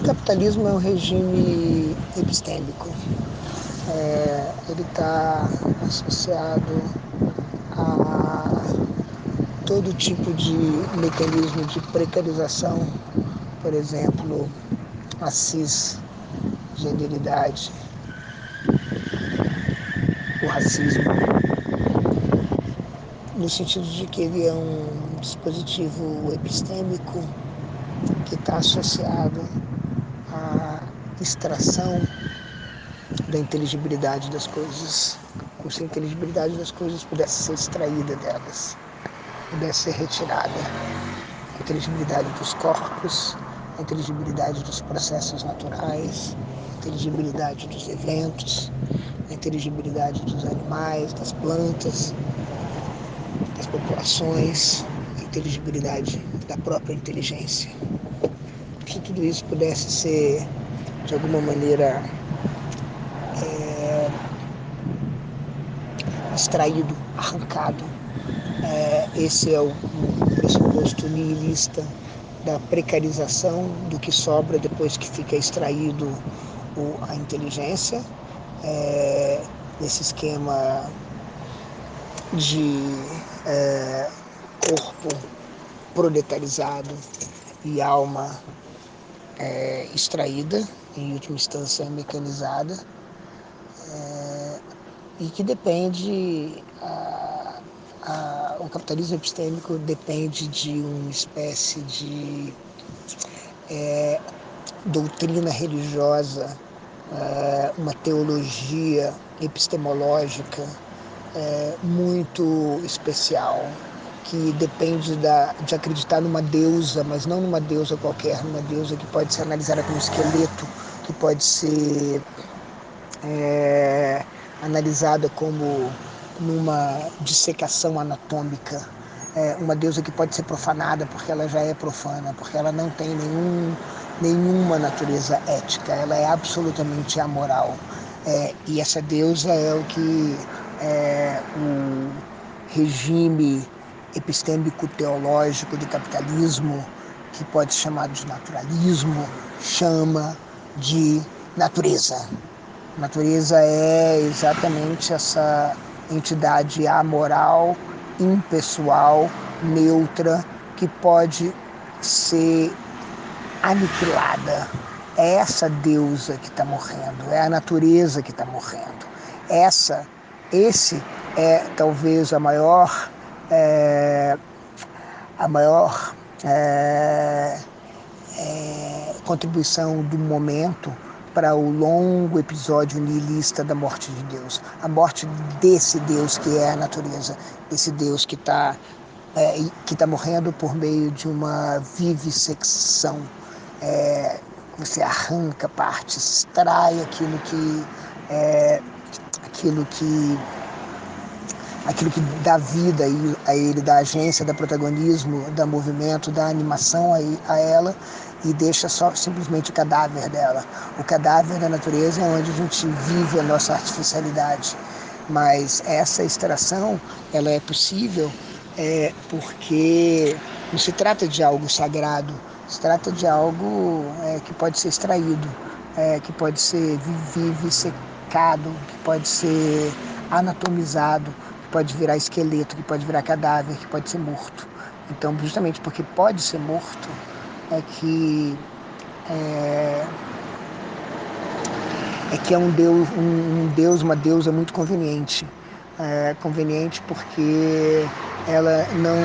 O capitalismo é um regime epistêmico. É, ele está associado a todo tipo de mecanismo de precarização, por exemplo, a cisgeneridade, o racismo, no sentido de que ele é um dispositivo epistêmico que está associado extração da inteligibilidade das coisas, como se a inteligibilidade das coisas pudesse ser extraída delas, pudesse ser retirada. A inteligibilidade dos corpos, a inteligibilidade dos processos naturais, a inteligibilidade dos eventos, a inteligibilidade dos animais, das plantas, das populações, a inteligibilidade da própria inteligência. Que tudo isso pudesse ser, de alguma maneira, é, extraído, arrancado. É, esse é o, o pressuposto nihilista da precarização do que sobra depois que fica extraído o, a inteligência, é, nesse esquema de é, corpo proletarizado e alma é, extraída, em última instância mecanizada, é, e que depende, a, a, o capitalismo epistêmico depende de uma espécie de é, doutrina religiosa, é, uma teologia epistemológica é, muito especial, que depende da, de acreditar numa deusa, mas não numa deusa qualquer, numa deusa que pode ser analisada como esqueleto, que pode ser é, analisada como numa dissecação anatômica, é, uma deusa que pode ser profanada porque ela já é profana, porque ela não tem nenhum, nenhuma natureza ética, ela é absolutamente amoral. É, e essa deusa é o que é, o regime epistêmico teológico do capitalismo, que pode ser chamado de naturalismo, chama de natureza. Natureza é exatamente essa entidade amoral, impessoal, neutra, que pode ser aniquilada. É essa deusa que está morrendo, é a natureza que está morrendo. Essa, esse é talvez a maior, é, a maior é, é, contribuição do momento para o longo episódio nihilista da morte de Deus, a morte desse Deus que é a natureza, esse Deus que está é, que está morrendo por meio de uma vivissecção. É, você arranca partes, extrai aquilo que é, aquilo que aquilo que dá vida a ele, da agência, da protagonismo, da movimento, da animação a ela e deixa só simplesmente o cadáver dela. O cadáver da natureza é onde a gente vive a nossa artificialidade. Mas essa extração, ela é possível é, porque não se trata de algo sagrado, se trata de algo é, que pode ser extraído, é, que pode ser vivissecado, que pode ser anatomizado, pode virar esqueleto, que pode virar cadáver, que pode ser morto. Então, justamente porque pode ser morto, é que é, é que é um deus, um, um deus, uma deusa muito conveniente. É conveniente porque ela não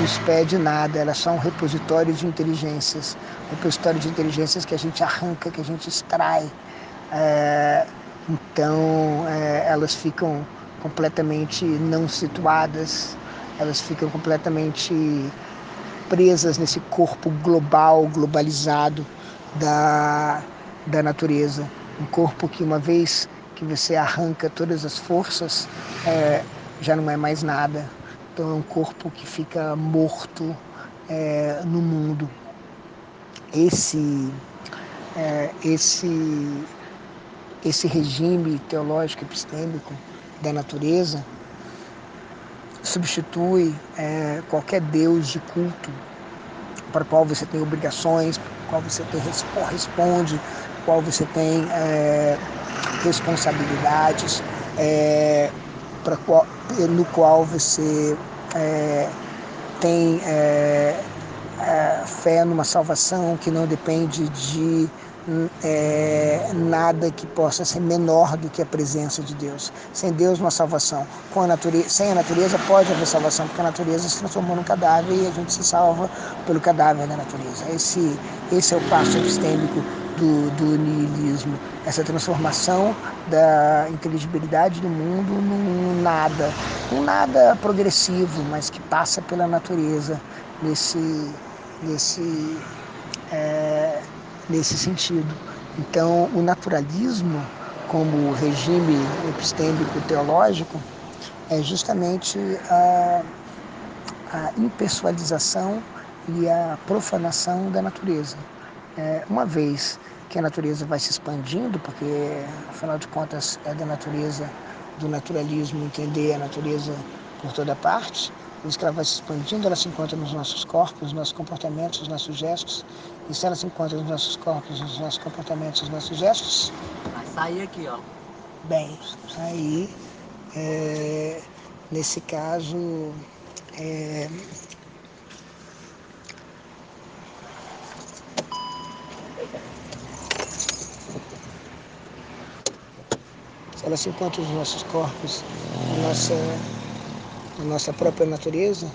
nos pede nada, ela é só um repositório de inteligências, repositório de inteligências que a gente arranca, que a gente extrai. É, então é, elas ficam completamente não situadas, elas ficam completamente presas nesse corpo global, globalizado da, da natureza. Um corpo que, uma vez que você arranca todas as forças, é, já não é mais nada. Então, é um corpo que fica morto é, no mundo. Esse, é, esse, esse regime teológico epistêmico da natureza substitui é, qualquer deus de culto para o qual você tem obrigações, qual você tem, responde, qual você tem é, responsabilidades, é, qual, no qual você é, tem é, é, fé numa salvação que não depende de é, nada que possa ser menor do que a presença de Deus. Sem Deus, uma salvação. Com a natureza, sem a natureza pode haver salvação, porque a natureza se transformou num cadáver e a gente se salva pelo cadáver da natureza. Esse, esse é o passo epistêmico do, do niilismo, essa transformação da inteligibilidade do mundo num nada, um nada progressivo, mas que passa pela natureza nesse, nesse nesse sentido. Então, o naturalismo, como regime epistêmico teológico, é justamente a, a impessoalização e a profanação da natureza. É, uma vez que a natureza vai se expandindo, porque afinal de contas é da natureza, do naturalismo entender a natureza por toda parte, que ela vai se expandindo, ela se encontra nos nossos corpos, nos nossos comportamentos, nos nossos gestos. E se ela se encontra nos nossos corpos, nos nossos comportamentos, nos nossos gestos. Vai sair aqui, ó. Bem, aí, é, nesse caso, é, se ela se encontra nos nossos corpos, na nossa a nossa própria natureza,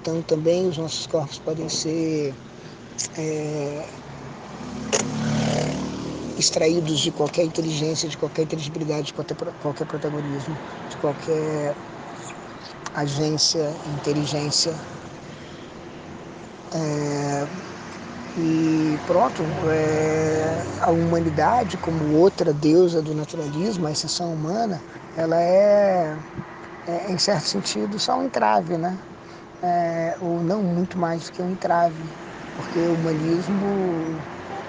então também os nossos corpos podem ser é, extraídos de qualquer inteligência, de qualquer inteligibilidade, de qualquer, qualquer protagonismo, de qualquer agência, inteligência. É, e pronto, é, a humanidade, como outra deusa do naturalismo, a exceção humana, ela é é, em certo sentido, só um entrave, né? É, ou não muito mais do que um entrave, porque o humanismo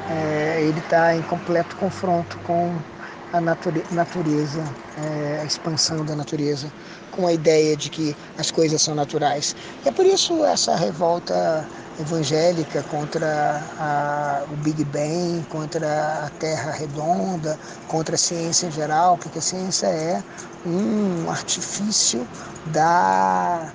é, ele está em completo confronto com a nature natureza, é, a expansão da natureza, com a ideia de que as coisas são naturais. E é por isso essa revolta evangélica contra a, o Big Bang, contra a Terra redonda, contra a ciência em geral, porque a ciência é um artifício da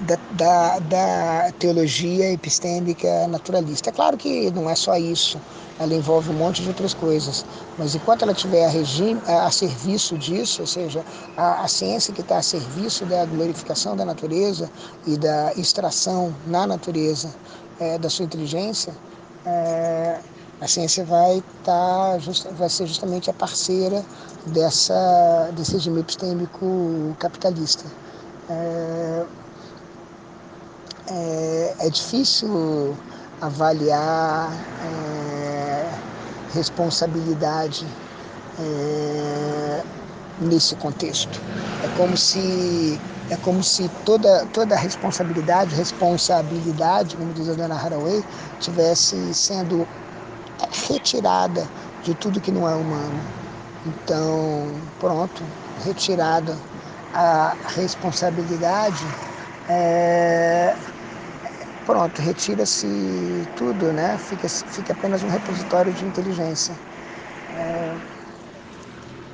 da, da, da, teologia epistêmica naturalista. É claro que não é só isso, ela envolve um monte de outras coisas, mas enquanto ela estiver a, regime, a, serviço disso, ou seja, a, a ciência que está a serviço da glorificação da natureza e da extração na natureza é, da sua inteligência, é, a ciência vai, tá, just, vai ser justamente a parceira dessa, desse regime epistêmico capitalista. É, é, é difícil avaliar é, responsabilidade é, nesse contexto. É como se é como se toda toda a responsabilidade, responsabilidade, como diz a dona Haraway, tivesse sendo retirada de tudo que não é humano. Então, pronto, retirada a responsabilidade, é, pronto, retira-se tudo, né? Fica, fica apenas um repositório de inteligência. É,